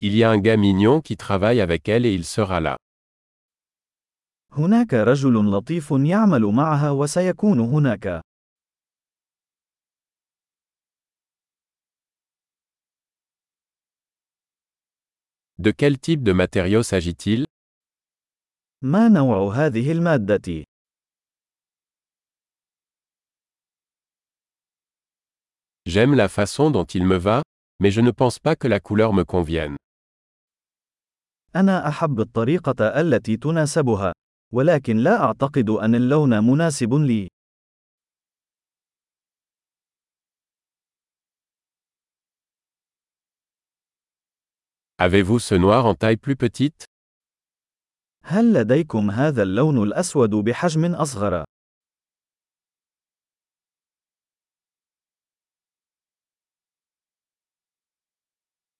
Il y a un gars mignon qui travaille avec elle et il sera là. هناك رجل لطيف يعمل معها وسيكون هناك. De quel type de matériau s'agit-il ما نوع هذه المادة؟ J'aime la façon dont il me va, mais je ne pense pas que la couleur me convienne. أنا أحب الطريقة التي تناسبها، ولكن لا أعتقد أن اللون مناسب لي. Avez-vous ce noir en taille plus petite هل لديكم هذا اللون الأسود بحجم أصغر؟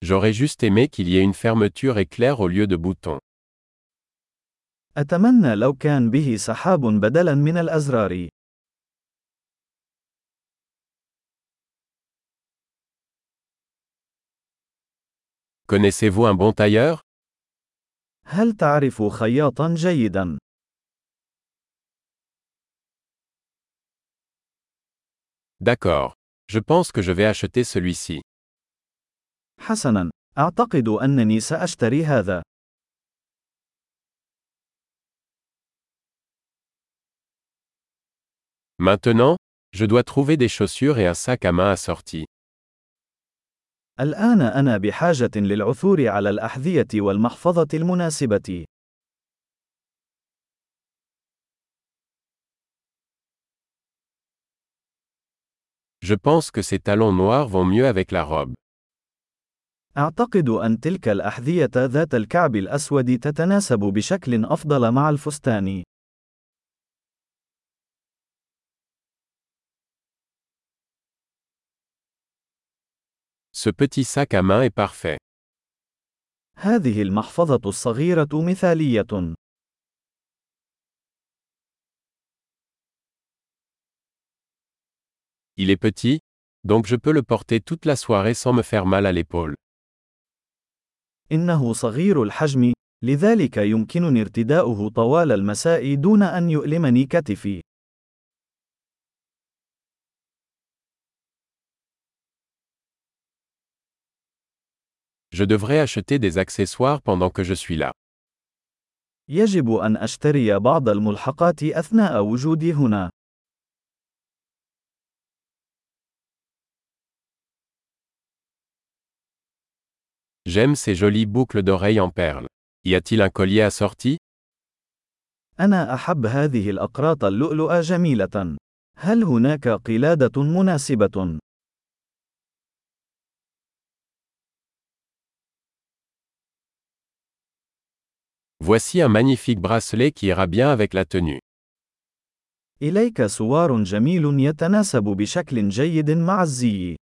J'aurais juste aimé qu'il y ait une fermeture éclair au lieu de boutons. أتمنى لو كان به سحاب بدلاً من الأزرار. Connaissez-vous un bon tailleur هل تعرف خياطاً جيداً؟ D'accord. Je pense que je vais acheter celui-ci. حسناً، أعتقد أنني سأشتري هذا. Maintenant, je dois trouver des chaussures et un sac à main assortis. الآن أنا بحاجة للعثور على الأحذية والمحفظة المناسبة. Je pense que ces talons noirs vont mieux avec la robe. أعتقد أن تلك الأحذية ذات الكعب الأسود تتناسب بشكل أفضل مع الفستان. Ce petit sac à main est parfait. هذه المحفظة الصغيرة مثالية. Il est petit, donc je peux le porter toute la soirée sans me faire mal à l'épaule. إنه صغير الحجم، لذلك يمكنني ارتداؤه طوال المساء دون أن يؤلمني كتفي. Je devrais acheter des accessoires pendant que je suis là. يجب أن أشتري بعض الملحقات أثناء وجودي هنا. J'aime ces jolies boucles d'oreilles en perles. Y a-t-il un collier assorti أنا أحب هذه الأقراط اللؤلؤة جميلة. هل هناك قلادة مناسبة؟ Voici un magnifique bracelet qui ira bien avec la tenue. إليك سوار جميل يتناسب بشكل جيد مع الزي.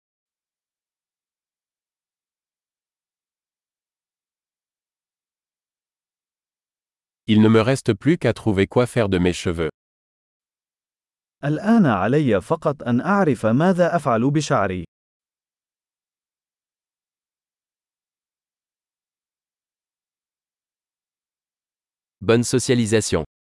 Il ne me reste plus qu'à trouver quoi faire de mes cheveux. الآن علي فقط أن أعرف ماذا أفعل بشعري. Bonne socialisation.